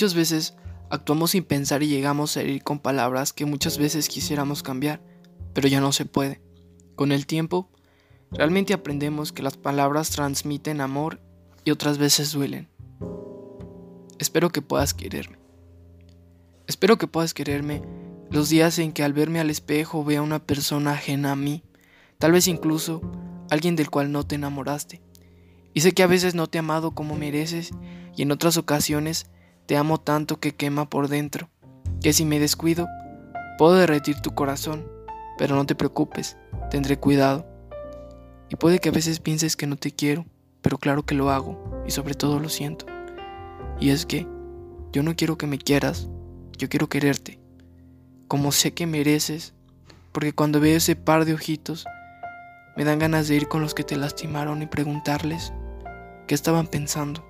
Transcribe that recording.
Muchas veces actuamos sin pensar y llegamos a herir con palabras que muchas veces quisiéramos cambiar, pero ya no se puede. Con el tiempo, realmente aprendemos que las palabras transmiten amor y otras veces duelen. Espero que puedas quererme. Espero que puedas quererme los días en que al verme al espejo vea una persona ajena a mí, tal vez incluso alguien del cual no te enamoraste. Y sé que a veces no te he amado como mereces y en otras ocasiones te amo tanto que quema por dentro, que si me descuido, puedo derretir tu corazón, pero no te preocupes, tendré cuidado. Y puede que a veces pienses que no te quiero, pero claro que lo hago y sobre todo lo siento. Y es que yo no quiero que me quieras, yo quiero quererte como sé que mereces, porque cuando veo ese par de ojitos, me dan ganas de ir con los que te lastimaron y preguntarles qué estaban pensando.